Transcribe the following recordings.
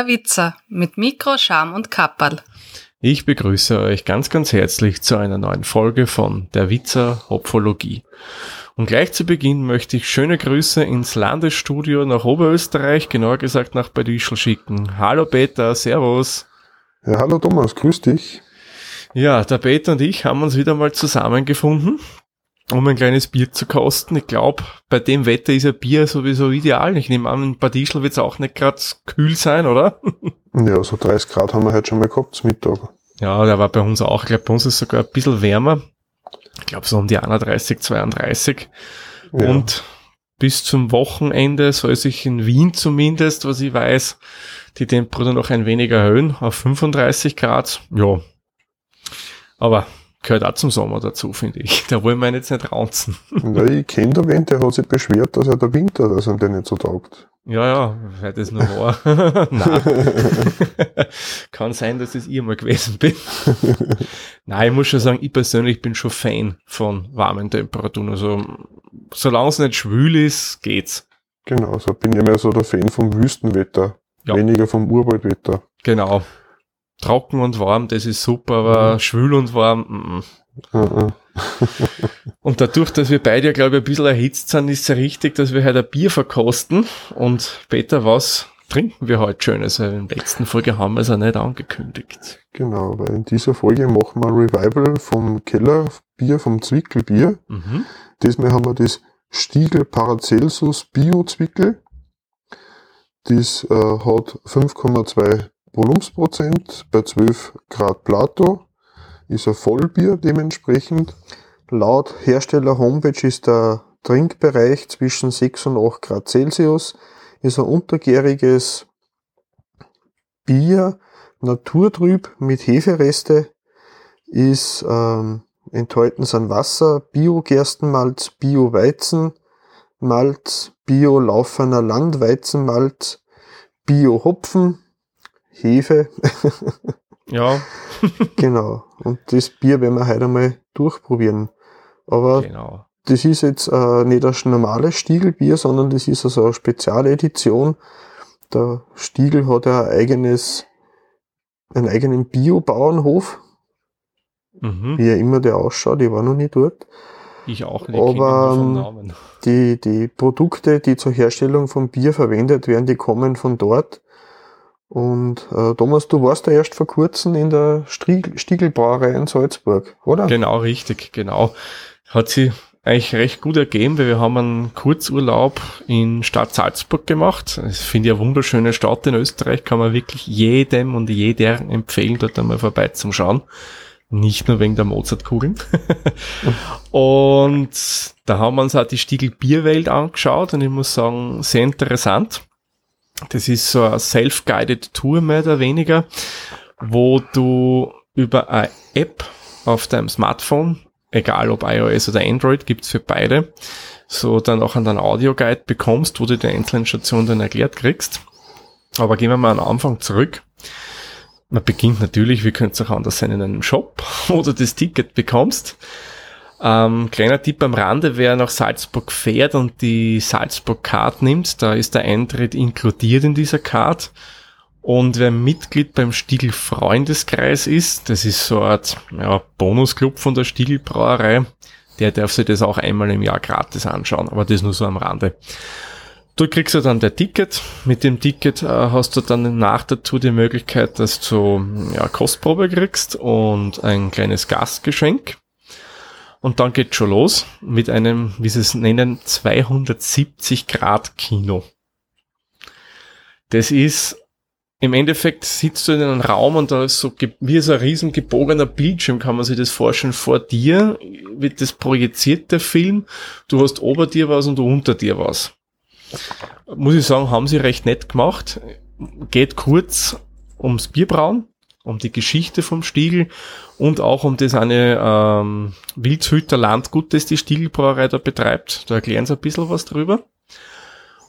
Der Witzer mit Mikro, Scham und Kapperl. Ich begrüße euch ganz, ganz herzlich zu einer neuen Folge von Der Witzer Hopfologie. Und gleich zu Beginn möchte ich schöne Grüße ins Landesstudio nach Oberösterreich, genauer gesagt nach Bad Ischl schicken. Hallo Peter, Servus. Ja, hallo Thomas, grüß dich. Ja, der Peter und ich haben uns wieder mal zusammengefunden um ein kleines Bier zu kosten. Ich glaube, bei dem Wetter ist ein Bier sowieso ideal. Ich nehme an, in Bad Ischl wird es auch nicht gerade kühl sein, oder? ja, so 30 Grad haben wir heute schon mal gehabt zum Mittag. Ja, der war bei uns auch. Ich glaube, bei uns ist sogar ein bisschen wärmer. Ich glaube, so um die 31, 32. Ja. Und bis zum Wochenende soll sich in Wien zumindest, was ich weiß, die Temperatur noch ein wenig erhöhen auf 35 Grad. Ja. Aber gehört auch zum Sommer dazu, finde ich. Da wollen wir jetzt nicht raunzen. Ja, ich kenne da wen, der hat sich beschwert, dass er der Winter, dass ihm der nicht so taugt. Ja, ja, weil das nur war. Nein. Kann sein, dass es ich mal gewesen bin. Nein, ich muss schon sagen, ich persönlich bin schon Fan von warmen Temperaturen. Also, solange es nicht schwül ist, geht's. Genau, so bin ich mehr so der Fan vom Wüstenwetter. Ja. Weniger vom Urwaldwetter. Genau trocken und warm, das ist super, aber mhm. schwül und warm, mm, mm. und dadurch, dass wir beide, glaube ich, ein bisschen erhitzt sind, ist es ja richtig, dass wir heute ein Bier verkosten. Und Peter, was trinken wir heute Schönes? In der letzten Folge haben wir es ja nicht angekündigt. Genau, weil in dieser Folge machen wir ein Revival vom Kellerbier, vom Zwickelbier. Mhm. Diesmal haben wir das Stiegel Paracelsus Bio Zwickel. Das äh, hat 5,2 Volumensprozent bei 12 Grad Plato ist ein Vollbier dementsprechend. Laut Hersteller Homepage ist der Trinkbereich zwischen 6 und 8 Grad Celsius, ist ein untergäriges Bier, naturtrüb mit Hefereste, ist ähm, enthalten sind Wasser, Bio-Gerstenmalz, Bio-Weizen, Malz, Bio-Laufener Landweizenmalz, Bio-Hopfen, Hefe. ja. genau. Und das Bier werden wir heute einmal durchprobieren. Aber genau. das ist jetzt äh, nicht ein normales Stiegelbier, sondern das ist also eine Spezialedition. Der Stiegel hat ja ein eigenes, einen eigenen Biobauernhof. Mhm. Wie er immer der ausschaut, ich war noch nie dort. Ich auch nicht. Aber ähm, die, die Produkte, die zur Herstellung von Bier verwendet werden, die kommen von dort. Und äh, Thomas, du warst ja erst vor kurzem in der Stiegelbrauerei in Salzburg, oder? Genau, richtig, genau. Hat sie eigentlich recht gut ergeben, weil wir haben einen Kurzurlaub in Stadt Salzburg gemacht. Das finde ich eine wunderschöne Stadt in Österreich, kann man wirklich jedem und jeder empfehlen, dort einmal vorbei zum Schauen. Nicht nur wegen der Mozartkugeln. und da haben wir uns auch die Stiegel Bierwelt angeschaut und ich muss sagen, sehr interessant. Das ist so eine self-guided Tour mehr oder weniger, wo du über eine App auf deinem Smartphone, egal ob iOS oder Android, gibt's für beide, so dann auch einen Audio-Guide bekommst, wo du die einzelnen Stationen dann erklärt kriegst. Aber gehen wir mal am Anfang zurück. Man beginnt natürlich, wie könnte es auch anders sein, in einem Shop, wo du das Ticket bekommst. Ähm, kleiner Tipp am Rande, wer nach Salzburg fährt und die Salzburg Card nimmt, da ist der Eintritt inkludiert in dieser Card. Und wer Mitglied beim Stiegel Freundeskreis ist, das ist so eine Art ja, Bonusclub von der Stiegel Brauerei, der darf sich das auch einmal im Jahr gratis anschauen, aber das nur so am Rande. Du kriegst ja dann der Ticket. Mit dem Ticket äh, hast du dann nach dazu die Möglichkeit, dass du ja, Kostprobe kriegst und ein kleines Gastgeschenk. Und dann geht's schon los mit einem, wie sie es nennen, 270 Grad Kino. Das ist, im Endeffekt sitzt du in einem Raum und da ist so, wie so ein riesen gebogener Bildschirm, kann man sich das vorstellen. Vor dir wird das projiziert, der Film. Du hast ober dir was und unter dir was. Muss ich sagen, haben sie recht nett gemacht. Geht kurz ums Bierbrauen um die Geschichte vom Stiegel und auch um das eine ähm, Wildshütter Landgut, das die Stiegelbrauerei da betreibt. Da erklären sie ein bisschen was drüber.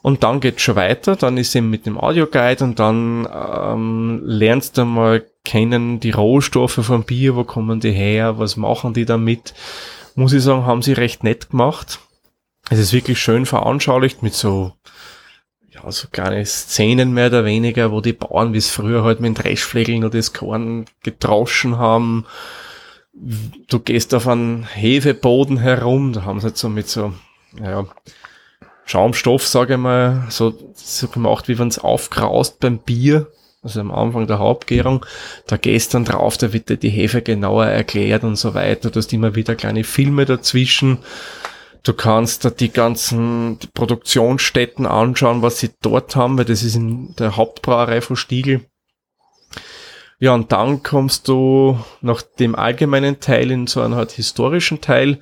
Und dann geht's schon weiter, dann ist eben mit dem Audioguide und dann ähm, lernst du mal kennen die Rohstoffe vom Bier, wo kommen die her, was machen die damit. Muss ich sagen, haben sie recht nett gemacht. Es ist wirklich schön veranschaulicht mit so ja, so kleine Szenen mehr oder weniger, wo die Bauern, wie es früher halt mit Dreschflegeln oder das Korn getroschen haben. Du gehst auf einen Hefeboden herum, da haben sie halt so mit so, naja, Schaumstoff, sage ich mal, so, so gemacht, wie wenn es aufkraust beim Bier, also am Anfang der Hauptgärung. Da gehst dann drauf, da wird dir die Hefe genauer erklärt und so weiter. Du hast immer wieder kleine Filme dazwischen. Du kannst da die ganzen Produktionsstätten anschauen, was sie dort haben, weil das ist in der Hauptbrauerei von Stiegel. Ja, und dann kommst du nach dem allgemeinen Teil in so einen halt historischen Teil,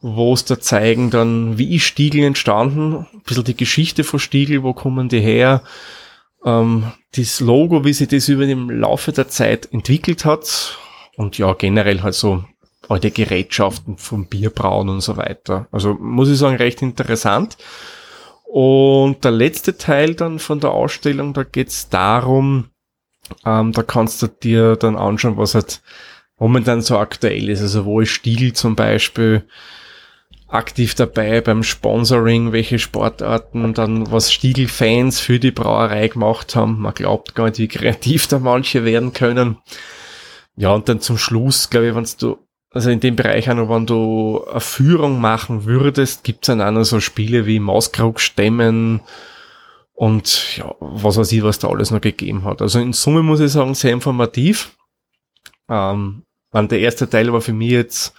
wo es da zeigen dann, wie ist Stiegel entstanden, ein bisschen die Geschichte von Stiegel, wo kommen die her, ähm, das Logo, wie sich das über dem Laufe der Zeit entwickelt hat und ja, generell halt so alte Gerätschaften vom Bierbrauen und so weiter. Also muss ich sagen, recht interessant. Und der letzte Teil dann von der Ausstellung, da geht's darum, ähm, da kannst du dir dann anschauen, was halt momentan so aktuell ist. Also wo ist Stiegel zum Beispiel aktiv dabei beim Sponsoring, welche Sportarten dann was Stiegel-Fans für die Brauerei gemacht haben. Man glaubt gar nicht, wie kreativ da manche werden können. Ja, und dann zum Schluss, glaube ich, wenn du also in dem Bereich auch noch, wenn du eine Führung machen würdest, gibt's dann auch noch so Spiele wie Mauskrug stemmen und ja, was weiß ich, was da alles noch gegeben hat. Also in Summe muss ich sagen, sehr informativ. Ähm, der erste Teil war für mich jetzt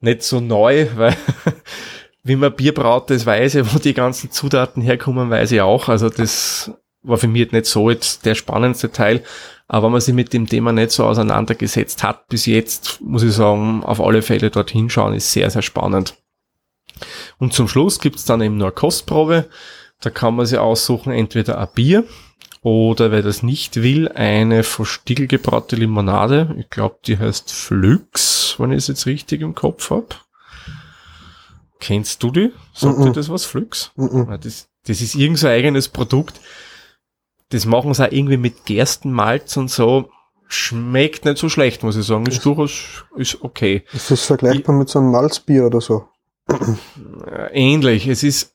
nicht so neu, weil wie man Bier braut, das weiß ich, wo die ganzen Zutaten herkommen, weiß ich auch. Also das war für mich nicht so jetzt der spannendste Teil. Aber wenn man sich mit dem Thema nicht so auseinandergesetzt hat bis jetzt, muss ich sagen, auf alle Fälle dorthin schauen, ist sehr, sehr spannend. Und zum Schluss gibt's dann eben nur eine Kostprobe. Da kann man sich aussuchen, entweder ein Bier oder wer das nicht will, eine von Stiegel gebraute Limonade. Ich glaube, die heißt Flux, wenn ich es jetzt richtig im Kopf hab. Kennst du die? Sagt mm -mm. dir das was, Flux? Mm das, das ist irgend so eigenes Produkt das machen sie auch irgendwie mit Gerstenmalz und so. Schmeckt nicht so schlecht, muss ich sagen. Ist durchaus, ist okay. Ist das vergleichbar ich, mit so einem Malzbier oder so? Ähnlich. Es ist,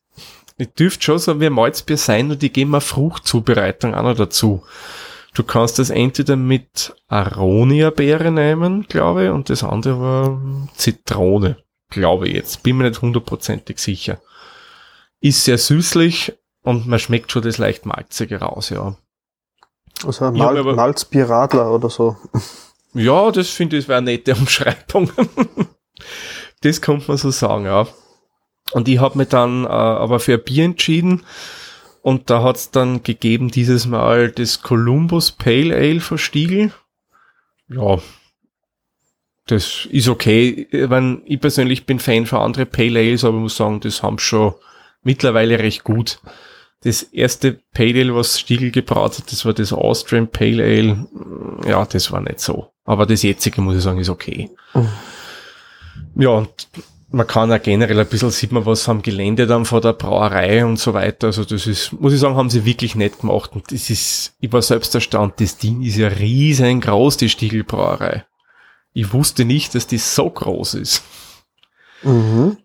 es dürfte schon so wie ein Malzbier sein, nur die geben eine Fruchtzubereitung auch noch dazu. Du kannst das entweder mit Aronia-Beere nehmen, glaube ich, und das andere war Zitrone, glaube ich jetzt. Bin mir nicht hundertprozentig sicher. Ist sehr süßlich, und man schmeckt schon das leicht Malzige raus, ja. Also ein Mal aber, Malzbieradler oder so. Ja, das finde ich wäre eine nette Umschreibung. das kommt man so sagen, ja. Und ich habe mich dann äh, aber für ein Bier entschieden. Und da hat es dann gegeben dieses Mal das Columbus Pale Ale von Stiegel. Ja, das ist okay. Ich, mein, ich persönlich bin Fan von anderen Pale Ales, aber ich muss sagen, das haben schon mittlerweile recht gut. Das erste Pale Ale, was Stiegel gebraut hat, das war das Austrian Pale Ale. Ja, das war nicht so. Aber das jetzige, muss ich sagen, ist okay. Mhm. Ja, und man kann auch generell ein bisschen sieht man was am Gelände dann vor der Brauerei und so weiter. Also das ist, muss ich sagen, haben sie wirklich nett gemacht. Und das ist, ich war selbst erstaunt, das Ding ist ja riesengroß, die Stiegelbrauerei. Ich wusste nicht, dass die so groß ist. Mhm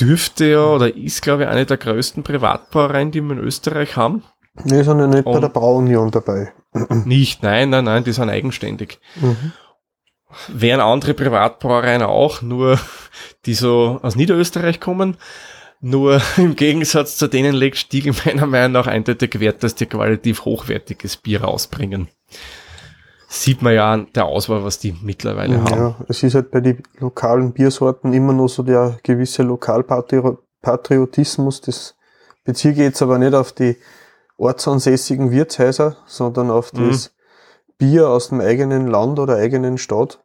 dürfte ja oder ist, glaube ich, eine der größten Privatbrauereien, die wir in Österreich haben. Die sind ja nicht Und bei der Brauunion dabei. Nicht, nein, nein, nein, die sind eigenständig. Mhm. Wären andere Privatbrauereien auch, nur die so aus Niederösterreich kommen. Nur im Gegensatz zu denen legt Stiegel meiner Meinung nach eindeutig Wert, dass die qualitativ hochwertiges Bier rausbringen sieht man ja an der Auswahl, was die mittlerweile ja, haben. Ja, es ist halt bei den lokalen Biersorten immer noch so der gewisse Lokalpatriotismus. Das beziehe ich jetzt aber nicht auf die ortsansässigen Wirtshäuser, sondern auf mhm. das Bier aus dem eigenen Land oder eigenen Stadt.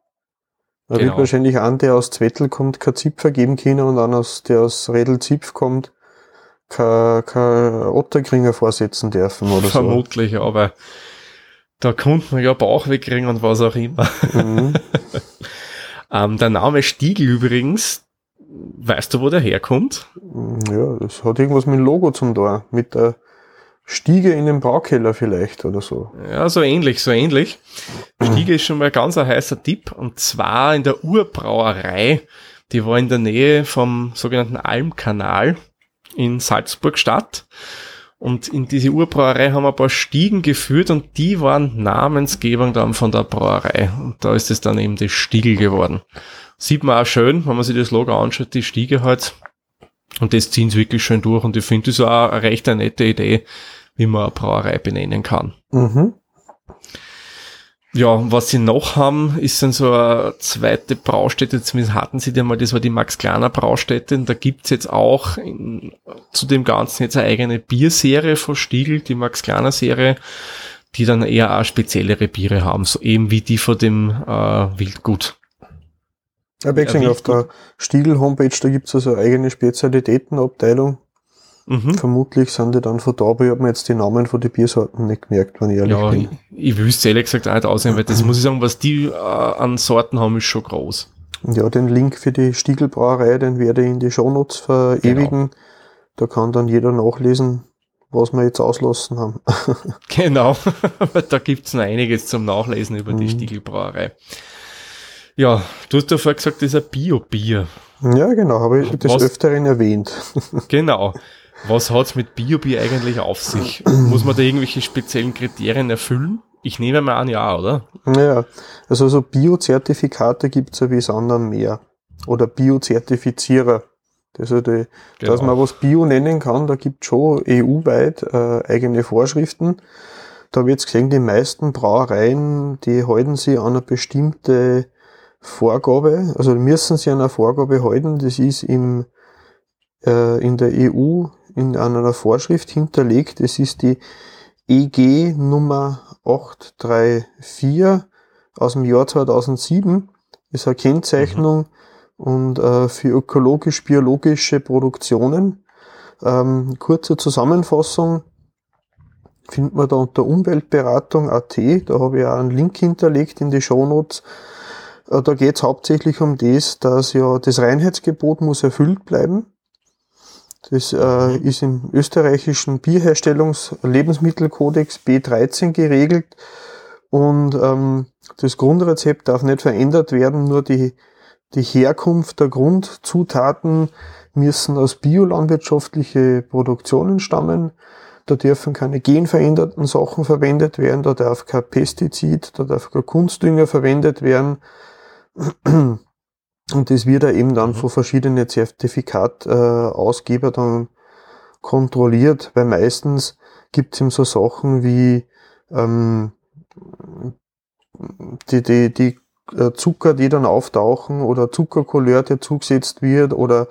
Da genau. wird wahrscheinlich an, der aus Zwettel kommt, kein Zipfer geben können und an, der aus Redel-Zipf kommt, kein, kein Otterkringer vorsetzen dürfen oder Vermutlich, so. aber da konnte man ja Bauch wegkriegen und was auch immer. Mhm. ähm, der Name Stiegel übrigens, weißt du, wo der herkommt? Ja, das hat irgendwas mit dem Logo zum Tor. Mit der Stiege in den Braukeller vielleicht oder so. Ja, so ähnlich, so ähnlich. Stiege ist schon mal ganz ein heißer Tipp und zwar in der Urbrauerei. Die war in der Nähe vom sogenannten Almkanal in Salzburg Stadt. Und in diese Urbrauerei haben wir ein paar Stiegen geführt und die waren Namensgebung dann von der Brauerei. Und da ist es dann eben das Stiegel geworden. Sieht man auch schön, wenn man sich das Logo anschaut, die Stiege halt. Und das ziehen sie wirklich schön durch. Und ich finde das auch eine recht eine nette Idee, wie man eine Brauerei benennen kann. Mhm. Ja, was sie noch haben, ist dann so eine zweite Braustätte, zumindest hatten sie die mal, das war die Max Kleiner Braustätte. Und da gibt's jetzt auch in, zu dem Ganzen jetzt eine eigene Bierserie von Stiegel, die Max Kleiner Serie, die dann eher auch speziellere Biere haben, so eben wie die von dem äh, Wildgut. Ja, wechseln auf der Stiegel-Homepage, da gibt's also eine eigene Spezialitätenabteilung. Mhm. Vermutlich sind die dann von da, aber ich habe mir jetzt die Namen von den Biersorten nicht gemerkt, wenn ich ehrlich ja, bin. Ja, ich, ich wüsste ehrlich gesagt auch nicht aussehen, weil das muss ich sagen, was die äh, an Sorten haben, ist schon groß. Ja, den Link für die Stiegelbrauerei, den werde ich in die Shownotes verewigen. Genau. Da kann dann jeder nachlesen, was wir jetzt auslassen haben. genau, da gibt's noch einiges zum Nachlesen über mhm. die Stiegelbrauerei. Ja, du hast ja vorher gesagt, das ist ein Bio-Bier. Ja, genau, habe ich des Öfteren erwähnt. genau. Was hat's mit Bio-Bier eigentlich auf sich? Muss man da irgendwelche speziellen Kriterien erfüllen? Ich nehme mal an, ja, oder? Ja, also so Bio-Zertifikate gibt's ja wie es anderen mehr. Oder Bio-Zertifizierer. Also die, genau. dass man was Bio nennen kann, da gibt schon EU-weit äh, eigene Vorschriften. Da jetzt gesehen, die meisten Brauereien, die halten sich an eine bestimmte Vorgabe, also müssen sie an einer Vorgabe halten, das ist im, äh, in der EU in einer Vorschrift hinterlegt, das ist die EG Nummer 834 aus dem Jahr 2007, das ist eine Kennzeichnung mhm. und äh, für ökologisch-biologische Produktionen. Ähm, kurze Zusammenfassung findet man da unter Umweltberatung.at, da habe ich auch einen Link hinterlegt in die Shownotes. Äh, da geht es hauptsächlich um das, dass ja das Reinheitsgebot muss erfüllt bleiben. Das äh, ist im österreichischen Bierherstellungs-Lebensmittelkodex B13 geregelt und ähm, das Grundrezept darf nicht verändert werden, nur die, die Herkunft der Grundzutaten müssen aus biolandwirtschaftliche Produktionen stammen. Da dürfen keine genveränderten Sachen verwendet werden, da darf kein Pestizid, da darf kein Kunstdünger verwendet werden. Und das wird eben dann mhm. von verschiedenen Zertifikatausgeber dann kontrolliert, weil meistens gibt es eben so Sachen wie ähm, die, die, die äh, Zucker, die dann auftauchen oder Zuckercouleur, der zugesetzt wird oder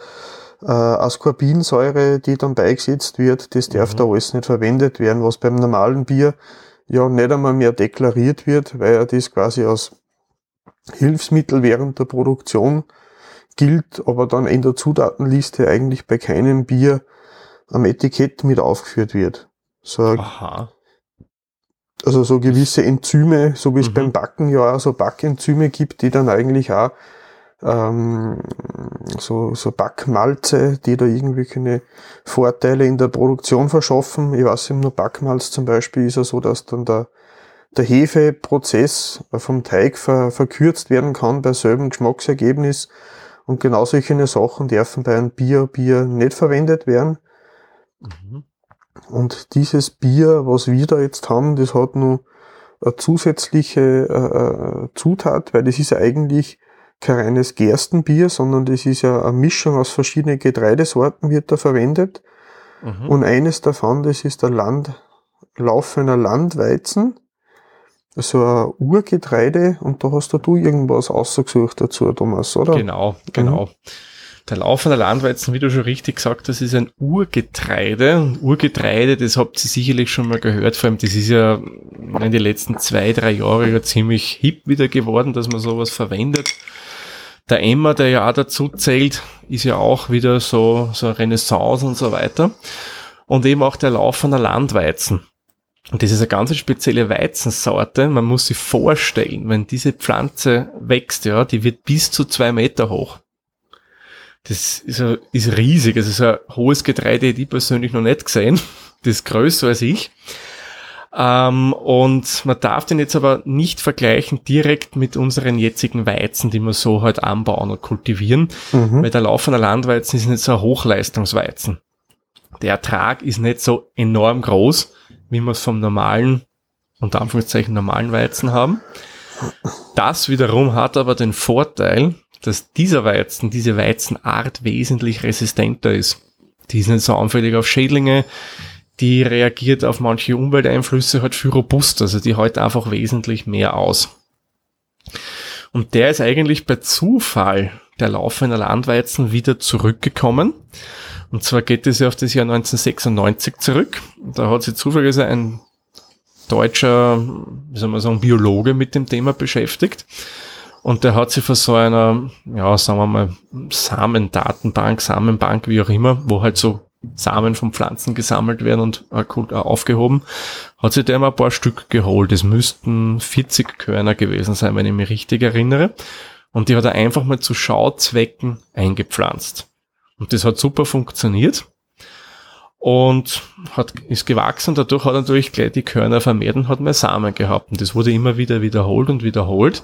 äh, Ascorbinsäure, die dann beigesetzt wird, das darf mhm. da alles nicht verwendet werden, was beim normalen Bier ja nicht einmal mehr deklariert wird, weil ja das quasi aus Hilfsmittel während der Produktion gilt, aber dann in der Zutatenliste eigentlich bei keinem Bier am Etikett mit aufgeführt wird. So, Aha. Also so gewisse Enzyme, so wie es mhm. beim Backen ja auch so Backenzyme gibt, die dann eigentlich auch ähm, so, so Backmalze, die da irgendwelche Vorteile in der Produktion verschaffen. Ich weiß eben nur Backmalz zum Beispiel ist ja so, dass dann der der Hefeprozess vom Teig ver verkürzt werden kann bei selben Geschmacksergebnis. Und genau solche Sachen dürfen bei einem Bier, Bier nicht verwendet werden. Mhm. Und dieses Bier, was wir da jetzt haben, das hat nur eine zusätzliche äh, äh, Zutat, weil das ist ja eigentlich kein reines Gerstenbier, sondern das ist ja eine Mischung aus verschiedenen Getreidesorten, wird da verwendet. Mhm. Und eines davon, das ist der Land, laufender Landweizen so ein Urgetreide und da hast du irgendwas ausgesucht dazu, Thomas, oder? Genau, genau. Mhm. Der laufende Landweizen, wie du schon richtig gesagt hast, ist ein Urgetreide. Und Urgetreide, das habt ihr sicherlich schon mal gehört, vor allem das ist ja in den letzten zwei, drei Jahren ja ziemlich hip wieder geworden, dass man sowas verwendet. Der Emmer, der ja auch dazu zählt, ist ja auch wieder so, so Renaissance und so weiter. Und eben auch der laufende Landweizen. Und das ist eine ganz spezielle Weizensorte. Man muss sich vorstellen, wenn diese Pflanze wächst, ja, die wird bis zu zwei Meter hoch. Das ist, ist riesig. Das ist ein hohes Getreide, hätte ich persönlich noch nicht gesehen. Das ist größer als ich. Ähm, und man darf den jetzt aber nicht vergleichen direkt mit unseren jetzigen Weizen, die wir so halt anbauen und kultivieren, mhm. weil der laufende Landweizen ist nicht so ein Hochleistungsweizen. Der Ertrag ist nicht so enorm groß, wie wir es vom normalen, unter Anführungszeichen normalen Weizen haben. Das wiederum hat aber den Vorteil, dass dieser Weizen, diese Weizenart wesentlich resistenter ist. Die ist nicht so anfällig auf Schädlinge, die reagiert auf manche Umwelteinflüsse halt viel robust, also die hält einfach wesentlich mehr aus. Und der ist eigentlich bei Zufall der laufende Landweizen wieder zurückgekommen. Und zwar geht es ja auf das Jahr 1996 zurück. Da hat sich zufälligerweise ein deutscher, wie soll man sagen, Biologe mit dem Thema beschäftigt. Und der hat sich von so einer, ja, sagen wir mal, Samendatenbank, Samenbank, wie auch immer, wo halt so Samen von Pflanzen gesammelt werden und aufgehoben, hat sich der mal ein paar Stück geholt. Es müssten 40 Körner gewesen sein, wenn ich mich richtig erinnere. Und die hat er einfach mal zu Schauzwecken eingepflanzt. Und das hat super funktioniert und hat, ist gewachsen. Dadurch hat er natürlich gleich die Körner vermehrt und hat mehr Samen gehabt. Und das wurde immer wieder wiederholt und wiederholt.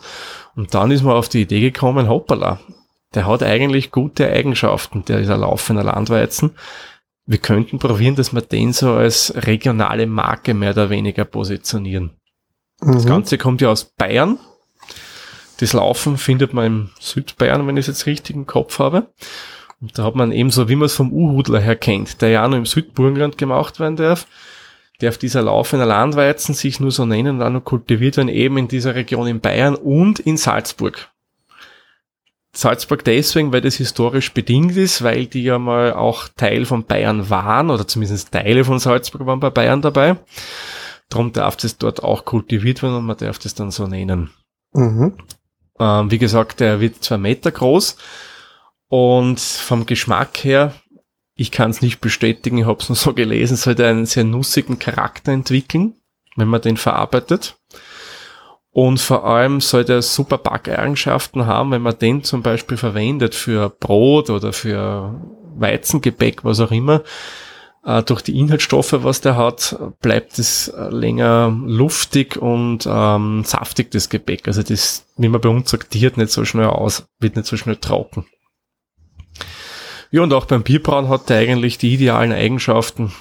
Und dann ist man auf die Idee gekommen, hoppala, der hat eigentlich gute Eigenschaften, der ist ein laufender Landweizen. Wir könnten probieren, dass wir den so als regionale Marke mehr oder weniger positionieren. Mhm. Das Ganze kommt ja aus Bayern. Das Laufen findet man im Südbayern, wenn ich es jetzt richtig im Kopf habe. Und da hat man eben so, wie man es vom Uhudler her kennt, der ja auch noch im Südburgenland gemacht werden darf, der auf dieser Lauf in der Landweizen sich nur so nennen und auch noch kultiviert werden, eben in dieser Region in Bayern und in Salzburg. Salzburg deswegen, weil das historisch bedingt ist, weil die ja mal auch Teil von Bayern waren, oder zumindest Teile von Salzburg waren bei Bayern dabei. Darum darf das dort auch kultiviert werden und man darf das dann so nennen. Mhm. Ähm, wie gesagt, der wird zwei Meter groß, und vom Geschmack her, ich kann es nicht bestätigen, ich habe es nur so gelesen, sollte einen sehr nussigen Charakter entwickeln, wenn man den verarbeitet. Und vor allem sollte er super Backeigenschaften haben, wenn man den zum Beispiel verwendet für Brot oder für Weizengebäck, was auch immer. Äh, durch die Inhaltsstoffe, was der hat, bleibt es länger luftig und ähm, saftig, das Gebäck. Also das, wie man bei uns sagt, diert nicht so schnell aus, wird nicht so schnell trocken. Ja, und auch beim Bierbrauen hat er eigentlich die idealen Eigenschaften.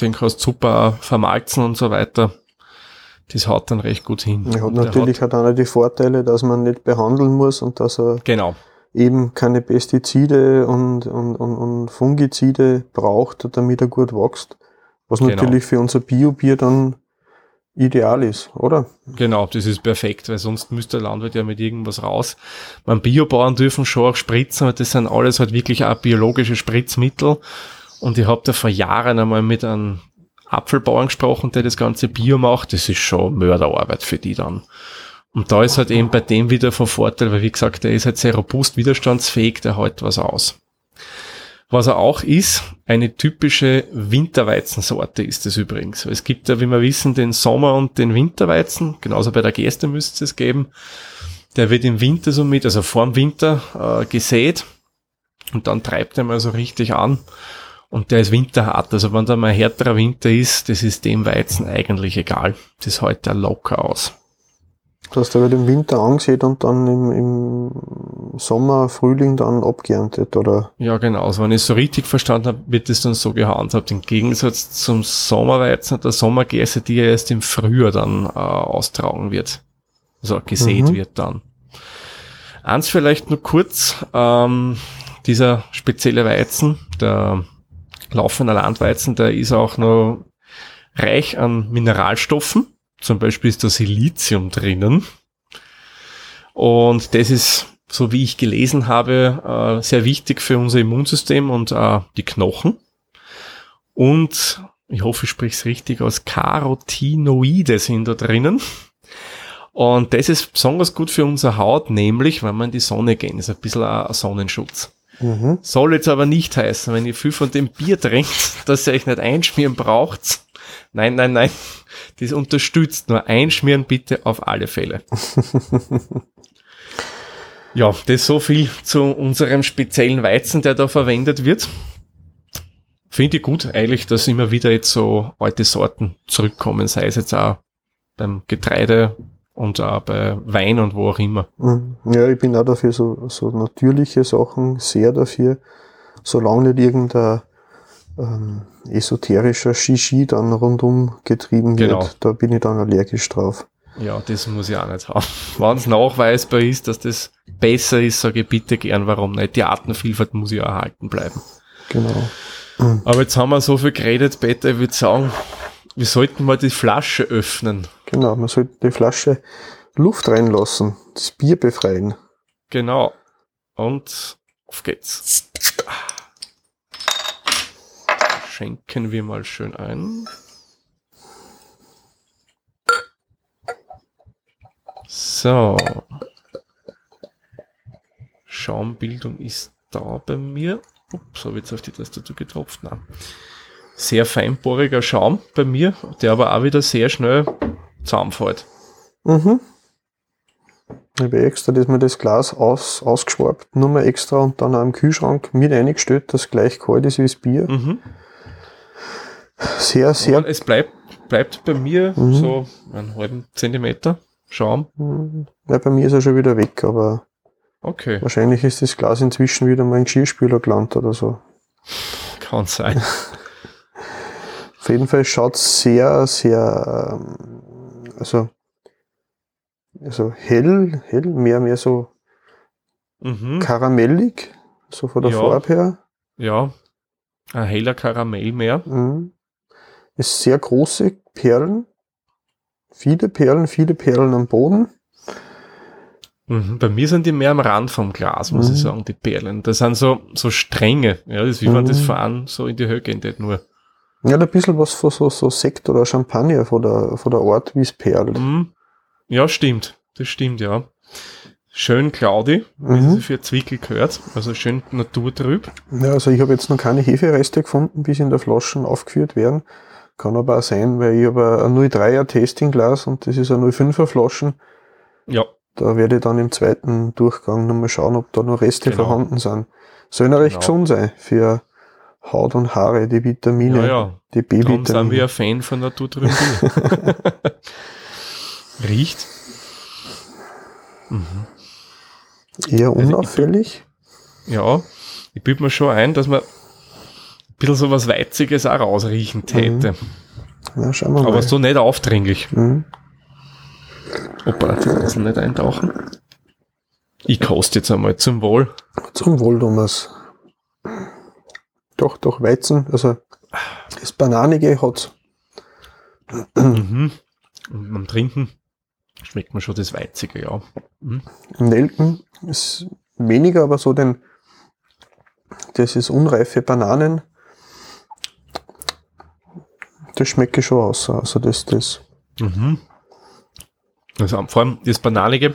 Den kannst du super vermalzen und so weiter. Das haut dann recht gut hin. Er hat natürlich hat auch die Vorteile, dass man nicht behandeln muss und dass er genau. eben keine Pestizide und, und, und, und Fungizide braucht, damit er gut wächst. Was genau. natürlich für unser Bio-Bier dann ideal ist, oder? Genau, das ist perfekt, weil sonst müsste der Landwirt ja mit irgendwas raus. Beim Biobauern dürfen schon auch spritzen, aber das sind alles halt wirklich auch biologische Spritzmittel. Und ich habe da vor Jahren einmal mit einem Apfelbauern gesprochen, der das ganze Bio macht. Das ist schon Mörderarbeit für die dann. Und da ist halt eben bei dem wieder von Vorteil, weil wie gesagt, der ist halt sehr robust, widerstandsfähig, der hält was aus. Was er auch ist, eine typische Winterweizensorte ist es übrigens. Es gibt ja, wie wir wissen, den Sommer- und den Winterweizen. Genauso bei der Gerste müsste es geben. Der wird im Winter so mit, also vorm Winter äh, gesät und dann treibt er mal so richtig an. Und der ist winterhart. Also wenn da mal härterer Winter ist, das ist dem Weizen eigentlich egal. Das hält er locker aus. Du hast aber den Winter angesehen und dann im, im Sommer, Frühling dann abgeerntet, oder? Ja, genau. Also wenn ich es so richtig verstanden habe, wird es dann so gehandhabt. Im Gegensatz zum Sommerweizen, der Sommergäse, die ja erst im Frühjahr dann äh, austragen wird. Also gesät mhm. wird dann. Eins vielleicht nur kurz, ähm, dieser spezielle Weizen, der laufende Landweizen, der ist auch noch reich an Mineralstoffen zum Beispiel ist da Silizium drinnen. Und das ist, so wie ich gelesen habe, äh, sehr wichtig für unser Immunsystem und äh, die Knochen. Und ich hoffe, ich spreche es richtig aus, Carotinoide sind da drinnen. Und das ist besonders gut für unsere Haut, nämlich, wenn man in die Sonne gehen, das ist ein bisschen ein Sonnenschutz. Mhm. Soll jetzt aber nicht heißen, wenn ihr viel von dem Bier trinkt, dass ihr euch nicht einschmieren braucht. Nein, nein, nein. Das unterstützt nur einschmieren bitte auf alle Fälle. ja, das so viel zu unserem speziellen Weizen, der da verwendet wird. Finde ich gut eigentlich, dass immer wieder jetzt so alte Sorten zurückkommen, sei es jetzt auch beim Getreide und auch bei Wein und wo auch immer. Mhm. Ja, ich bin auch dafür, so, so natürliche Sachen sehr dafür, solange nicht irgendein ähm, esoterischer Shishi dann rundum getrieben Genau. wird. Da bin ich dann allergisch drauf. Ja, das muss ich auch nicht haben. Wenn es nachweisbar ist, dass das besser ist, sage ich bitte gern, warum nicht. Die Artenvielfalt muss ja erhalten bleiben. Genau. Aber jetzt haben wir so viel geredet, Peter, ich würde sagen, wir sollten mal die Flasche öffnen. Genau, man sollte die Flasche Luft reinlassen, das Bier befreien. Genau. Und auf geht's. Schenken wir mal schön ein. So. Schaumbildung ist da bei mir. Ups, habe jetzt auf die Tastatur getropft. Nein. Sehr feinporiger Schaum bei mir, der aber auch wieder sehr schnell zusammenfällt. Mhm. Ich habe extra das, mir das Glas aus, ausgeschwabt, nur mal extra und dann auch im Kühlschrank mit eingestellt, dass gleich kalt ist wie das Bier. Mhm. Sehr, sehr, Aber es bleibt, bleibt bei mir Mhm. so einen halben Zentimeter Schaum. Mhm. ja, bei mir ist er schon wieder weg, aber Okay, wahrscheinlich ist das Glas inzwischen wieder mal in den Geschirrspüler gelandet oder so. kann sein. Auf jeden Fall schaut sehr, sehr, ähm, also, also hell, hell, mehr, mehr so Mhm. karamellig, so von der Ja. Farbe her. Ja, ein heller Karamell mehr. Mhm. Ist sehr große Perlen. Viele Perlen, viele Perlen am Boden. Mhm. Bei mir sind die mehr am Rand vom Glas, muss Mhm. ich sagen, die Perlen. Das sind so, so Stränge. Ja, das ist wie wenn Mhm. das Fahren so in die Höhe geht, nur. Ja, ein bisschen was von so, so Sekt oder Champagner von der, von der Art, wie es perlt. Mhm. Ja, stimmt. Das stimmt, ja. Schön cloudy, wie Mhm. es für Zwickel gehört. Also schön naturtrüb. Ja, also ich habe jetzt noch keine Hefereste gefunden, bis in der Flaschen aufgeführt werden. Kann aber auch sein, weil ich habe ein 03er Testingglas und das ist eine 05er Flaschen. Ja, Da werde ich dann im zweiten Durchgang nochmal schauen, ob da noch Reste Genau. vorhanden sind. Soll ja recht Genau. gesund sein für Haut und Haare, die Vitamine, ja, ja. die Darum sind wir B-Vitamine. ein Fan von naturtrüben Bier. Riecht. Mhm. Eher Also ich- unauffällig. Ja, ich bilde mir schon ein, dass man ein bisschen so was Weiziges auch rausriechen täte. Na, schauen wir mal. Aber so nicht aufdringlich. Mhm. Opa, die lassen nicht eintauchen. Ich koste jetzt einmal zum Wohl. Zum Wohl, Thomas. Doch, doch, Weizen, also das Bananige hat Mhm. Und beim Trinken schmeckt man schon das Weizige, ja. Mhm. Nelken, ist weniger, aber so den, das ist unreife Bananen. Das schmecke ich schon aus. Also das, das. Mhm. Also vor allem das Bananige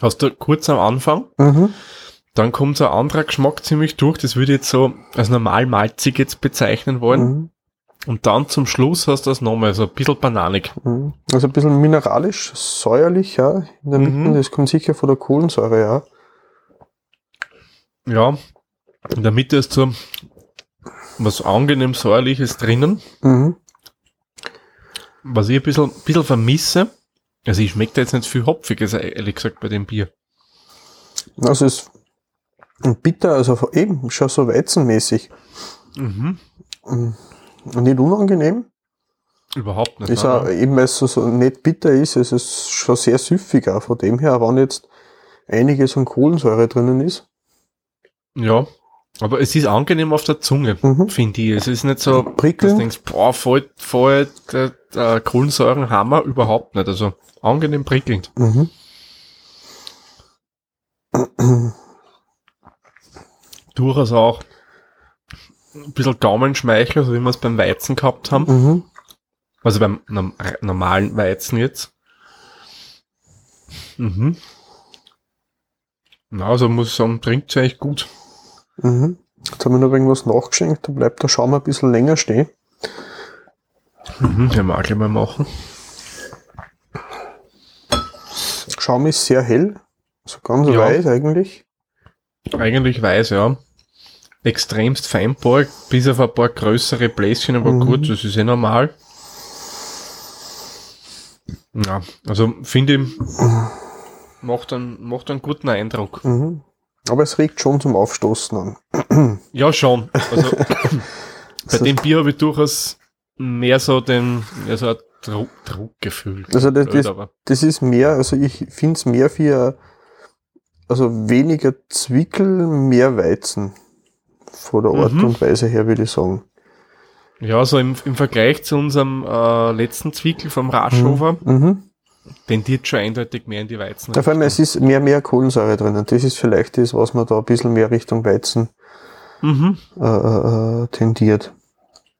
hast du kurz am Anfang, Mhm. dann kommt so ein anderer Geschmack ziemlich durch. Das würde ich jetzt so als normal malzig jetzt bezeichnen wollen. Mhm. Und dann zum Schluss hast du das nochmal so ein bisschen bananig. Mhm. Also ein bisschen mineralisch, säuerlich, ja. In der Mitte, Mhm. das kommt sicher von der Kohlensäure, ja. Ja, in der Mitte ist so was angenehm säuerliches drinnen, Mhm. Was ich ein bisschen, bisschen vermisse. Also ich schmeckt jetzt nicht viel Hopfiges, ehrlich gesagt, bei dem Bier. Also es ist bitter, also eben schon so weizenmäßig. Mhm. Nicht unangenehm. Überhaupt nicht. Ist auch, eben weil es so, so nicht bitter ist, es ist schon sehr süffig auch von dem her, wenn jetzt einiges an Kohlensäure drinnen ist. Ja, aber es ist angenehm auf der Zunge, Mhm. finde ich. Es ist nicht so, dass du denkst, boah, voll, voll der, der Kohlensäurenhammer, überhaupt nicht. Also angenehm prickelnd. Mhm. Durchaus auch ein bisschen Gaumenschmeichel, so wie wir es beim Weizen gehabt haben. Mhm. Also beim norm- normalen Weizen jetzt. Mhm. Na, also muss ich sagen, trinkt eigentlich gut. Mhm. Jetzt haben wir noch irgendwas nachgeschenkt, da bleibt der Schaum ein bisschen länger stehen. Mhm, wir auch gleich mal machen. Schaum ist sehr hell, also ganz Ja. weiß eigentlich. Eigentlich weiß, ja. Extremst feinporig, bis auf ein paar größere Bläschen, aber Mhm. gut, das ist eh normal. Ja, also finde ich, macht einen, macht einen guten Eindruck. Mhm. Aber es riecht schon zum Aufstoßen an. Ja, schon. Also, Bei dem Bier habe ich durchaus mehr so den, ja, so ein Druck, Druckgefühl. Also das, das, das ist mehr, also ich finde es mehr für, also weniger Zwickel, mehr Weizen. Von der Art Mhm. und Weise her, würde ich sagen. Ja, so im, im Vergleich zu unserem äh, letzten Zwickel vom Raschhofer, Mhm. Tendiert schon eindeutig mehr in die Weizen. Ja, vor allem, es ist mehr, mehr Kohlensäure drinnen. Das ist vielleicht das, was man da ein bisschen mehr Richtung Weizen Mhm. äh, äh, tendiert.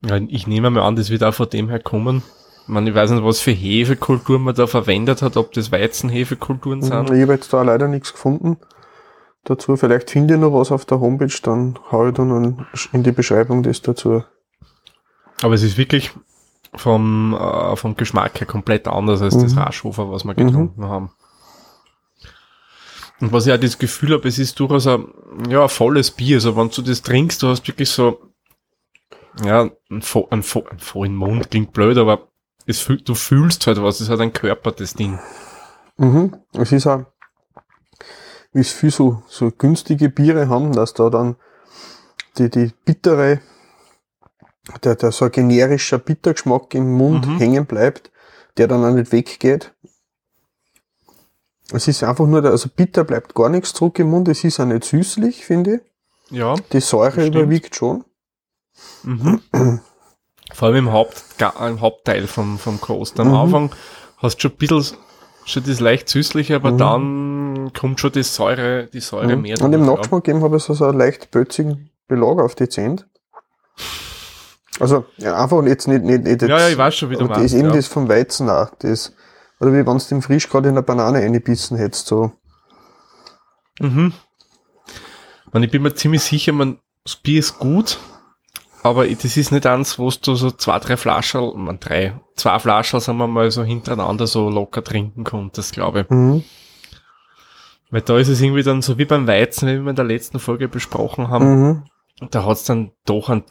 Ja, ich nehme mal an, das wird auch von dem her kommen. Ich, meine, ich weiß nicht, was für Hefekultur man da verwendet hat, ob das Weizenhefekulturen sind. Ich habe jetzt da leider nichts gefunden. Dazu, vielleicht finde ich noch was auf der Homepage, dann hau ich dann in die Beschreibung das dazu. Aber es ist wirklich vom, äh, vom Geschmack her komplett anders als das Mhm. Raschhofer, was wir getrunken haben. Und was ich auch das Gefühl habe, es ist durchaus ein, ja, ein volles Bier. Also wenn du das trinkst, du hast wirklich so, ja, ein, vo ein, vo ein vollen Mund, klingt blöd, aber es fühl du fühlst halt was, es hat ein Körper, das Ding. Mhm. Es ist auch, wie es viel so, so günstige Biere haben, dass da dann die, die bittere, der, der so ein generischer Bittergeschmack im Mund Mhm. hängen bleibt, der dann auch nicht weggeht. Es ist einfach nur, der, also bitter bleibt gar nichts zurück im Mund, es ist auch nicht süßlich, finde ich. Ja. Die Säure überwiegt schon. Mhm. Vor allem im, Haupt, im Hauptteil vom, vom Coast. Am Mhm. Anfang hast du schon ein bisschen schon das leicht süßliche, aber Mhm. dann kommt schon die Säure, die Säure Mhm. mehr Und im Nachgeschmack eben habe ich so, so einen leicht bötzigen Belag auf die Zähne. Also ja, einfach jetzt nicht, nicht, nicht Ja, jetzt, ja, ich weiß schon, wie du aber das ist meinst, eben ja. das vom Weizen auch. Das, oder wie wenn du den frisch gerade in eine Banane eingebissen hättest. So. Mhm. Und ich bin mir ziemlich sicher, man, das Bier ist gut, aber das ist nicht eins, wo du so zwei, drei Flaschen, man drei, zwei Flaschen, sagen wir mal, so hintereinander so locker trinken konntest, glaube ich. Mhm. Weil da ist es irgendwie dann so wie beim Weizen, wie wir in der letzten Folge besprochen haben. Mhm. da hat's dann doch einen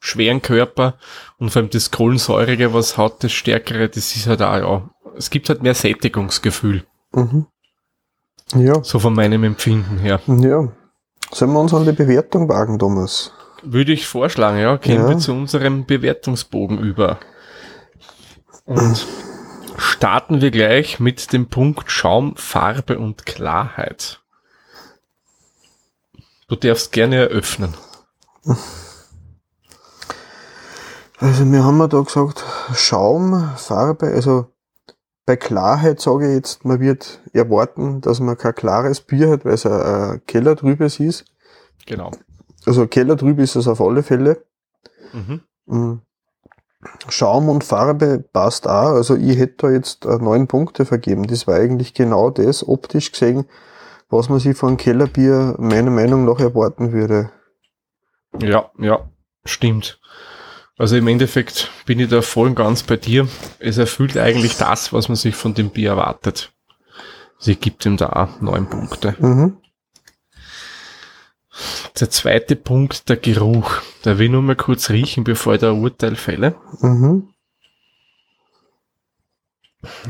schweren Körper und vor allem das Kohlensäurige, was hat, das Stärkere, das ist halt auch, ja, es gibt halt mehr Sättigungsgefühl, Mhm. Ja, so von meinem Empfinden her. ja. Sollen wir uns an die Bewertung wagen, Thomas? Würde ich vorschlagen, ja, gehen Ja. wir zu unserem Bewertungsbogen über. Und starten wir gleich mit dem Punkt Schaum, Farbe und Klarheit. Du darfst gerne eröffnen. Also wir haben ja da gesagt, Schaum, Farbe, also bei Klarheit sage ich jetzt, man wird erwarten, dass man kein klares Bier hat, weil es ein, ein Kellertrübes ist. Genau. Also Kellertrüb ist es auf alle Fälle. Mhm. Mm. Schaum und Farbe passt auch. Also ich hätte da jetzt äh, neun Punkte vergeben. Das war eigentlich genau das, optisch gesehen, was man sich von einem Kellerbier meiner Meinung nach erwarten würde. Ja, ja, stimmt. Also im Endeffekt bin ich da voll und ganz bei dir. Es erfüllt eigentlich das, was man sich von dem Bier erwartet. Sie gibt ihm da auch neun Punkte. Mhm. Der zweite Punkt, der Geruch. Da will ich nur mal kurz riechen, bevor ich da ein Urteil fälle. Mhm.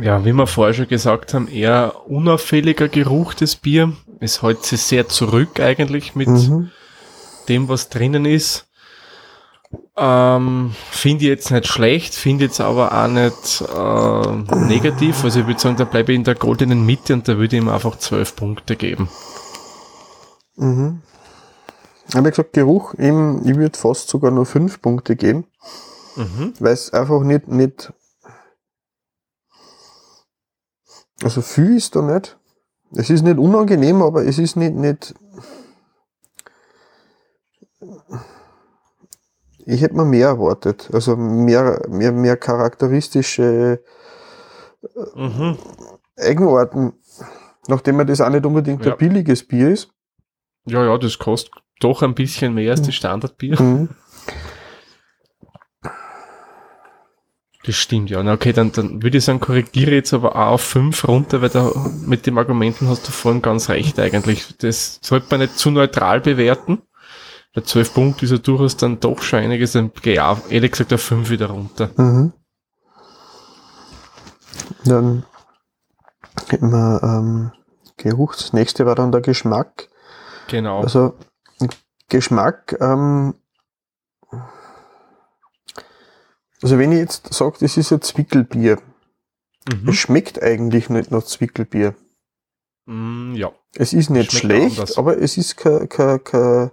Ja, wie wir vorher schon gesagt haben, eher unauffälliger Geruch des Bier. Es hält sich sehr zurück eigentlich mit Mhm. dem, was drinnen ist. Ähm, finde ich jetzt nicht schlecht, finde jetzt aber auch nicht äh, negativ. Also ich würde sagen, da bleibe ich in der goldenen Mitte und da würde ich ihm einfach zwölf Punkte geben. Mhm. Habe ich gesagt, Geruch, eben, ich würde fast sogar nur fünf Punkte geben, Mhm. weil es einfach nicht, nicht, also viel ist da nicht. Es ist nicht unangenehm, aber es ist nicht, nicht, ich hätte mir mehr erwartet. Also mehr, mehr, mehr charakteristische Mhm. Eigenarten, nachdem man das auch nicht unbedingt Ja. ein billiges Bier ist. Ja, ja, das kostet doch ein bisschen mehr als das Standardbier. Mhm. Das stimmt, ja. Na, okay, dann, dann würde ich sagen, korrigiere jetzt aber auch auf fünf runter, weil da mit den Argumenten hast du vorhin ganz recht eigentlich. Das sollte man nicht zu neutral bewerten. Bei zwölf Punkten ist ja durchaus dann doch schon einiges. Dann gehe ich auch, ehrlich gesagt auf fünf wieder runter. Mhm. Dann hätten wir ähm, Geruch. Das nächste war dann der Geschmack. Genau. Also Geschmack, ähm, Also wenn ich jetzt sage, das ist ein Zwickelbier, Mhm. es schmeckt eigentlich nicht nach Zwickelbier. Mm, ja. Es ist nicht Schmeckt schlecht, anders. aber es ist kein, kein, kein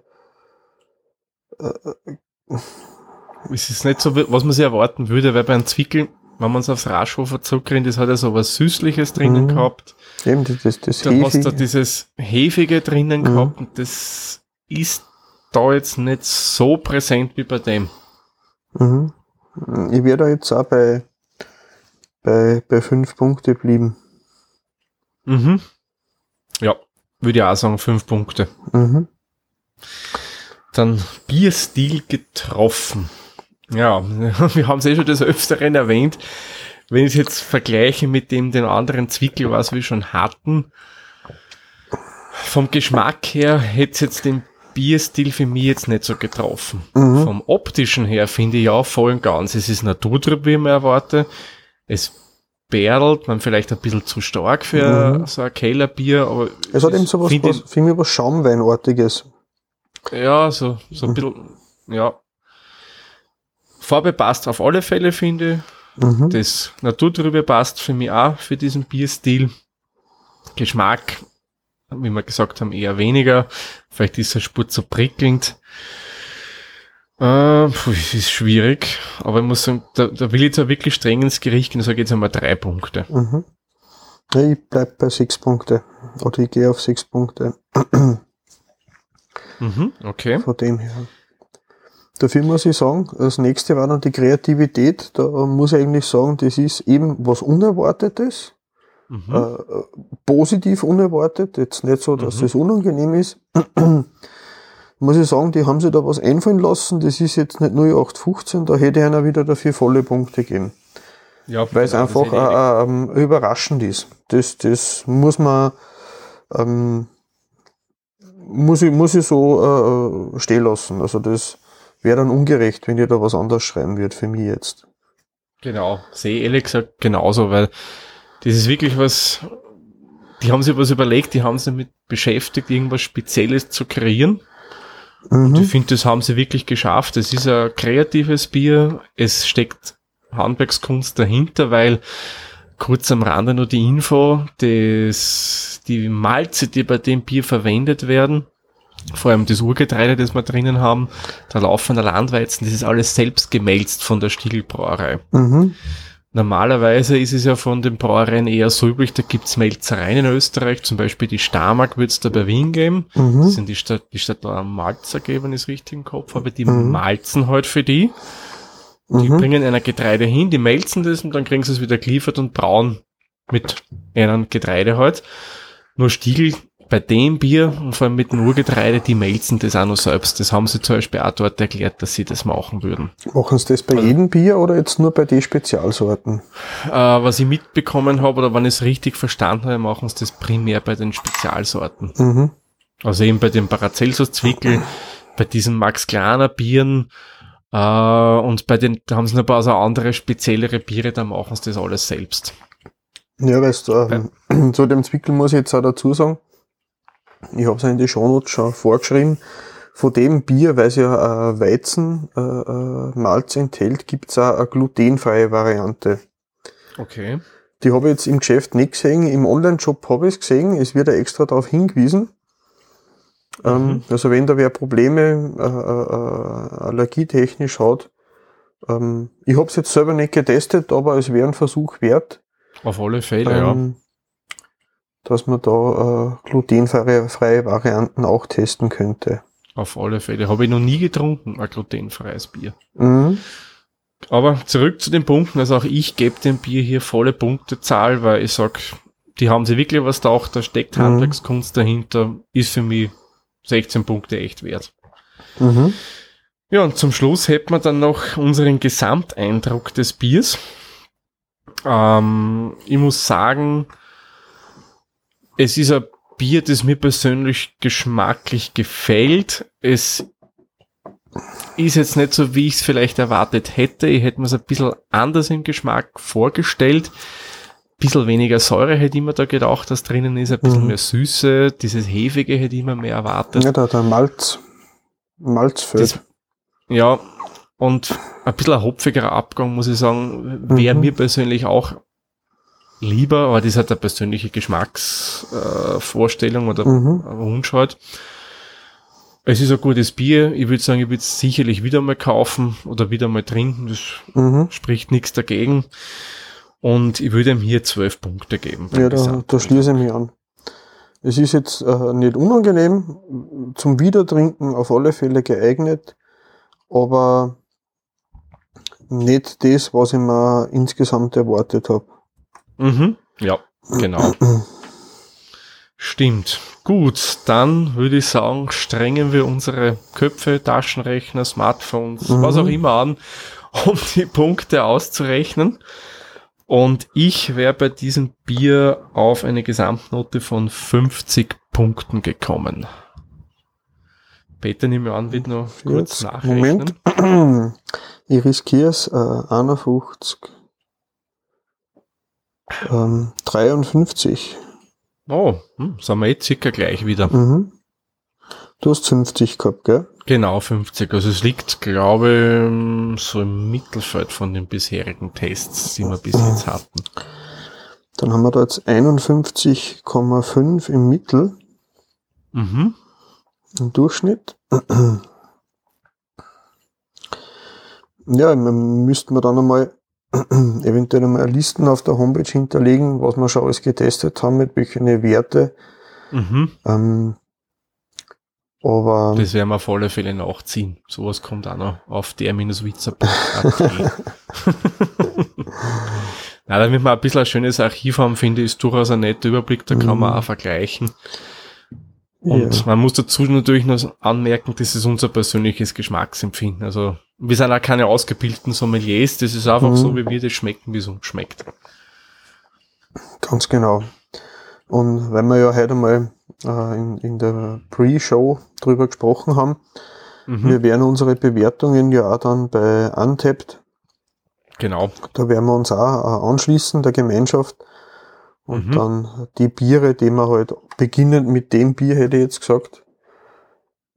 Es ist nicht so, was man sich erwarten würde, weil bei einem Zwickel, wenn man es aufs Raschhofer zurückrennt, das hat ja so was Süßliches drinnen Mhm. gehabt. eben das, das, das Dann hast du dieses Hefige drinnen Mhm. gehabt und das ist da jetzt nicht so präsent wie bei dem. Mhm. Ich werde da jetzt auch bei, bei, bei fünf Punkte blieben. Mhm. Ja, würde ich auch sagen, fünf Punkte. Mhm. Dann Bierstil getroffen. Ja, wir haben es eh schon des Öfteren erwähnt. Wenn ich es jetzt vergleiche mit dem den anderen Zwickel, was wir schon hatten, vom Geschmack her hätte es jetzt den Bierstil für mich jetzt nicht so getroffen. Mhm. Vom optischen her finde ich ja voll und ganz. Es ist naturtrüb, wie ich mir erwarte. Es bärelt, man vielleicht ein bisschen zu stark für Mhm. so ein Kellerbier, aber Es hat eben so was, was mich was Schaumweinartiges. Ja, so, so ein bisschen, ja. Farbe passt auf alle Fälle, finde ich. Mhm. Das Naturtrübe passt für mich auch für diesen Bierstil. Geschmack, wie wir gesagt haben, eher weniger. Vielleicht ist er Spur zu prickelnd. Äh, es ist schwierig, aber ich muss sagen, da, da will ich zwar wirklich streng ins Gericht gehen, da sage ich jetzt einmal drei Punkte. Mhm. Ich bleib bei sechs Punkte. Oder ich gehe auf sechs Punkte. Mhm, okay. Von dem her. Dafür muss ich sagen, das nächste war dann die Kreativität. Da muss ich eigentlich sagen, das ist eben was Unerwartetes. Mhm. äh, positiv unerwartet, jetzt nicht so, dass Mhm. es unangenehm ist. Muss ich sagen, die haben sich da was einfallen lassen, das ist jetzt nicht 0815, da hätte einer wieder dafür volle Punkte geben. Ja, Weil es einfach das äh, ähm, überraschend ist. Das, das muss man, ähm, muss ich, muss ich so äh, stehen lassen. Also das wäre dann ungerecht, wenn ich da was anderes schreiben würde für mich jetzt. Genau, sehe ich ehrlich gesagt genauso, weil das ist wirklich was, die haben sich was überlegt, die haben sich damit beschäftigt, irgendwas Spezielles zu kreieren. Und ich Mhm. finde, das haben sie wirklich geschafft. Es ist ein kreatives Bier, es steckt Handwerkskunst dahinter, weil kurz am Rande nur die Info, das, die Malze, die bei dem Bier verwendet werden, vor allem das Urgetreide, das wir drinnen haben, der laufende Landweizen, das ist alles selbst gemälzt von der Stiegelbrauerei. Mhm. Normalerweise ist es ja von den Brauereien eher so üblich, da gibt's Melzereien in Österreich, zum Beispiel die Starmark wird's da bei Wien geben. Das Mhm. sind die Stadt, die Stadt da Malzer geben, es richtig im Kopf habe. Die Mhm. malzen halt für die. Die Mhm. bringen einer Getreide hin, die melzen das und dann kriegen sie es wieder geliefert und brauen mit einem Getreide halt. Nur Stiegel bei dem Bier und vor allem mit dem Urgetreide, die melzen das auch noch selbst. Das haben sie zum Beispiel auch dort erklärt, dass sie das machen würden. Machen sie das bei Also- jedem Bier oder jetzt nur bei den Spezialsorten? Äh, was ich mitbekommen habe oder wenn ich es richtig verstanden habe, machen sie das primär bei den Spezialsorten. Mhm. Also eben bei dem Paracelsus Zwickel, bei diesen Max Kleiner Bieren äh, und bei den, da haben sie noch ein paar so andere speziellere Biere, da machen sie das alles selbst. Ja, weißt du, ähm, zu dem Zwickel muss ich jetzt auch dazu sagen, ich habe es in die Shownotes schon vorgeschrieben, von dem Bier, weil es ja äh, Weizen äh, äh, Malz enthält, gibt's auch eine glutenfreie Variante. Okay. Die habe ich jetzt im Geschäft nicht gesehen, im Online-Shop habe ich es gesehen, es wird ja extra darauf hingewiesen. Ähm, Mhm. also wenn da wer Probleme äh, äh, äh, allergietechnisch hat, ähm, ich habe es jetzt selber nicht getestet, aber es wäre ein Versuch wert. Auf alle Fälle, ja. ähm, dass man da äh, glutenfreie freie Varianten auch testen könnte. Auf alle Fälle. Habe ich noch nie getrunken, ein glutenfreies Bier. Mhm. Aber zurück zu den Punkten. Also auch ich gebe dem Bier hier volle Punktezahl, weil ich sag, die haben sie wirklich was gedacht, da steckt Mhm. Handwerkskunst dahinter, ist für mich 16 Punkte echt wert. Mhm. Ja, und zum Schluss hätten wir dann noch unseren Gesamteindruck des Biers. Ähm, ich muss sagen, es ist ein Bier, das mir persönlich geschmacklich gefällt. Es ist jetzt nicht so, wie ich es vielleicht erwartet hätte. Ich hätte mir es ein bisschen anders im Geschmack vorgestellt. Ein bisschen weniger Säure hätte ich mir da gedacht, dass drinnen ist, ein bisschen Mhm. mehr Süße. Dieses Hefige hätte ich mir mehr erwartet. Ja, da der Malz, Malzfeld. Das, ja, Und ein bisschen ein hopfigerer Abgang, muss ich sagen, wäre Mhm. mir persönlich auch lieber, aber das hat eine persönliche Geschmacksvorstellung äh, oder Mhm. Wunsch halt. Es ist ein gutes Bier. Ich würde sagen, ich würde es sicherlich wieder mal kaufen oder wieder mal trinken. Das Mhm. spricht nichts dagegen. Und ich würde ihm hier zwölf Punkte geben. Ja, da, da schließe ich mich an. Es ist jetzt äh, nicht unangenehm, zum Wiedertrinken auf alle Fälle geeignet, aber nicht das, was ich mir insgesamt erwartet habe. Mhm. Ja, genau. Stimmt. Gut, dann würde ich sagen, strengen wir unsere Köpfe, Taschenrechner, Smartphones, Mhm. was auch immer an, um die Punkte auszurechnen. Und ich wäre bei diesem Bier auf eine Gesamtnote von 50 Punkten gekommen. Peter, mir an, wird noch kurz nachrechnen. Moment. Ich riskiere es, äh, 51, ähm, 53. Oh, hm, sind wir jetzt circa gleich wieder. Mhm. Du hast 50 gehabt, gell? Genau, 50. Also es liegt, glaube ich, so im Mittelfeld von den bisherigen Tests, die wir bis jetzt hatten. Dann haben wir da jetzt 51,5 im Mittel, Mhm. im Durchschnitt. Ja, müssten wir dann einmal eventuell einmal Listen auf der Homepage hinterlegen, was wir schon alles getestet haben, mit welchen Werte. Mhm. Ähm, aber Das werden wir auf alle Fälle nachziehen. Sowas kommt auch noch auf der-witzer.at. Na, damit wir ein bisschen ein schönes Archiv haben, finde ich, ist durchaus ein netter Überblick, da kann man Mhm. auch vergleichen. Und ja. man muss dazu natürlich noch anmerken, das ist unser persönliches Geschmacksempfinden. Also wir sind auch keine ausgebildeten Sommeliers, das ist einfach Mhm. so, wie wir das schmecken, wie es uns schmeckt. Ganz genau. Und weil wir ja heute mal äh, in, in der Pre-Show drüber gesprochen haben, Mhm. wir werden unsere Bewertungen ja auch dann bei Untapped, Genau. da werden wir uns auch äh, anschließen, der Gemeinschaft. Und Mhm. dann die Biere, die wir halt beginnend mit dem Bier, hätte ich jetzt gesagt.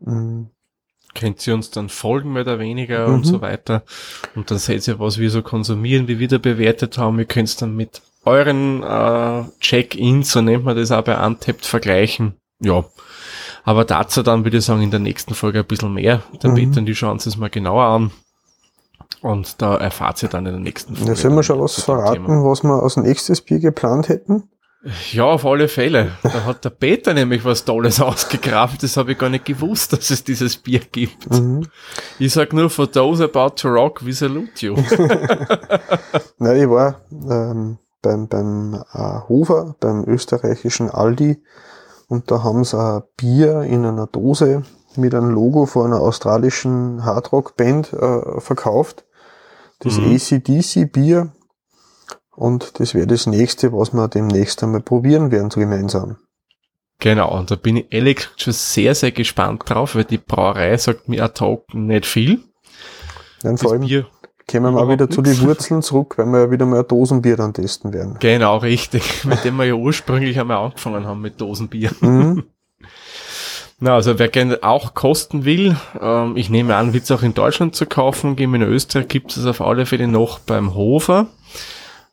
Mm, Könnt ihr uns dann folgen, mehr oder weniger Mhm. und so weiter. Und dann seht ihr, was wir so konsumieren, wie wir da bewertet haben. Ihr könnt es dann mit euren äh, Check-ins, so nennt man das auch bei Untapped, vergleichen. Ja. Aber dazu dann würde ich sagen, in der nächsten Folge ein bisschen mehr. Der Mhm. Peter und die schauen sich es mal genauer an. Und da erfahrt ihr dann in der nächsten Folge. Ja, sollen wir dann schon was dem verraten, Thema. was wir als nächstes Bier geplant hätten? Ja, auf alle Fälle. Da hat der Peter nämlich was Tolles ausgegraben. Das habe ich gar nicht gewusst, dass es dieses Bier gibt. Mhm. Ich sag nur, for those about to rock, we salute you. Nein, ich war ähm, beim, beim äh, Hofer, beim österreichischen Aldi, und da haben sie ein Bier in einer Dose mit einem Logo von einer australischen Hardrock-Band äh, verkauft. Das Mhm. ACDC-Bier. Und das wäre das nächste, was wir demnächst einmal probieren werden, so gemeinsam. Genau, und da bin ich ehrlich gesagt schon sehr, sehr gespannt drauf, weil die Brauerei sagt mir ad hoc nicht viel. Dann Das vor allem Bier, kommen wir überhaupt wieder zu nix. den Wurzeln zurück, weil wir ja wieder mal ein Dosenbier dann testen werden. genau, richtig, mit dem wir ja ursprünglich einmal angefangen haben mit Dosenbier. Mhm. Na, also wer gerne auch kosten will, ähm, ich nehme an, wird es auch in Deutschland zu kaufen geben. In Österreich gibt es auf alle Fälle noch beim Hofer.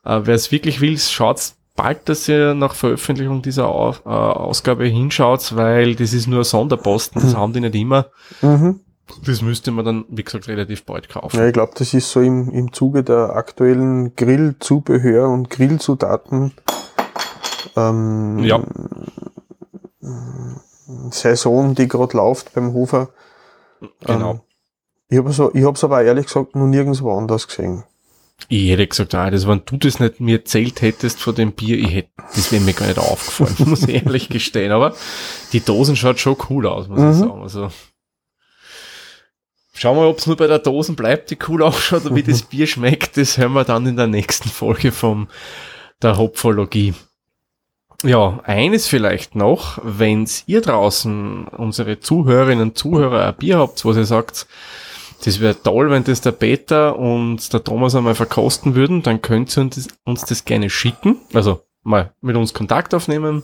Äh, wer es wirklich will, schaut bald, dass ihr nach Veröffentlichung dieser Au äh, Ausgabe hinschaut, weil das ist nur Sonderposten, das haben die nicht immer. Mhm. Das müsste man dann, wie gesagt, relativ bald kaufen. Ja, ich glaube, das ist so im, im Zuge der aktuellen Grillzubehör und Grillzutaten ähm, Ja. Saison, die gerade läuft beim Hofer. Genau. Ähm, ich habe so, ich hab's aber ehrlich gesagt noch nirgendwo anders gesehen. Ich hätte gesagt, ah, das, wenn du das nicht mir erzählt hättest von dem Bier, ich hätte, das wäre mir gar nicht aufgefallen, muss ich ehrlich gestehen. Aber die Dosen schaut schon cool aus, muss ich Mhm. sagen. Also, schauen wir, ob es nur bei der Dosen bleibt, die cool ausschaut, oder wie das Bier schmeckt, das hören wir dann in der nächsten Folge vom, der Hopfologie. Ja, eines vielleicht noch, wenn's ihr draußen, unsere Zuhörerinnen und Zuhörer, ein Bier habt, wo ihr sagt, das wäre toll, wenn das der Peter und der Thomas einmal verkosten würden, dann könnt ihr uns das, uns das gerne schicken, also mal mit uns Kontakt aufnehmen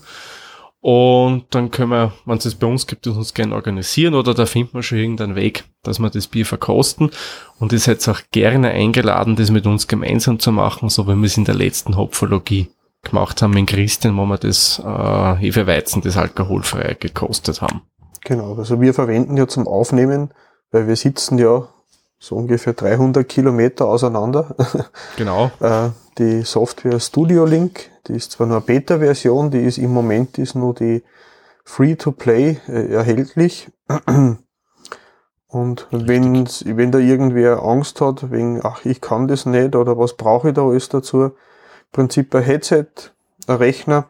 Und dann können wir, wenn es es bei uns gibt, uns gerne organisieren oder da finden wir schon irgendeinen Weg, dass wir das Bier verkosten. Und ihr seid auch gerne eingeladen, das mit uns gemeinsam zu machen, so wie wir es in der letzten Hopfologie gemacht haben mit Christian, wo wir das äh, Hefeweizen, das alkoholfreie gekostet haben. Genau, also wir verwenden ja zum Aufnehmen, weil wir sitzen ja so ungefähr 300 Kilometer auseinander. Genau. Äh, die Software Studio Link, die ist zwar nur eine Beta-Version, die ist im Moment ist nur die Free-to-Play äh, erhältlich. Und wenn, wenn da irgendwer Angst hat, wegen, ach, ich kann das nicht oder was brauche ich da alles dazu, im Prinzip ein Headset, ein Rechner,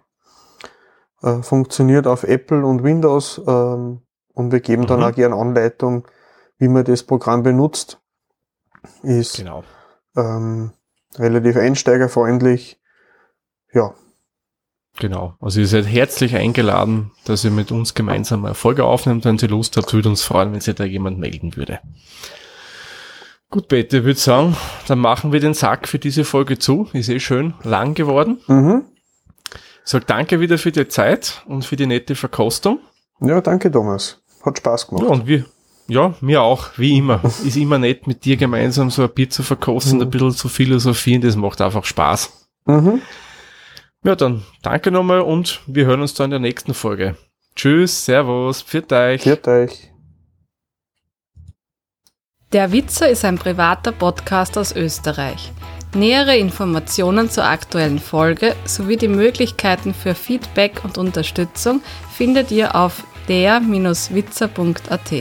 äh, funktioniert auf Apple und Windows ähm, und wir geben dann Mhm. auch gerne Anleitung, wie man das Programm benutzt. Ist Genau. ähm, relativ einsteigerfreundlich. Ja, Genau. Also ihr seid herzlich eingeladen, dass ihr mit uns gemeinsam eine Folge aufnehmt. Wenn ihr Lust habt, würde uns freuen, wenn sich da jemand melden würde. Gut, Bette, ich würde sagen, dann machen wir den Sack für diese Folge zu. Ist eh schön lang geworden. mhm. Sag danke wieder für die Zeit und für die nette Verkostung. ja danke Thomas. Hat Spaß gemacht. Ja, und wir, ja, mir auch, wie immer. Ist immer nett, mit dir gemeinsam so ein Bier zu verkosten, Mhm. ein bisschen zu philosophieren, das macht einfach Spaß. Mhm. Ja, dann danke nochmal und wir hören uns dann in der nächsten Folge. Tschüss, Servus, pfiat euch. Viert euch. Der Witzer ist ein privater Podcast aus Österreich. Nähere Informationen zur aktuellen Folge sowie die Möglichkeiten für Feedback und Unterstützung findet ihr auf der-witzer.at.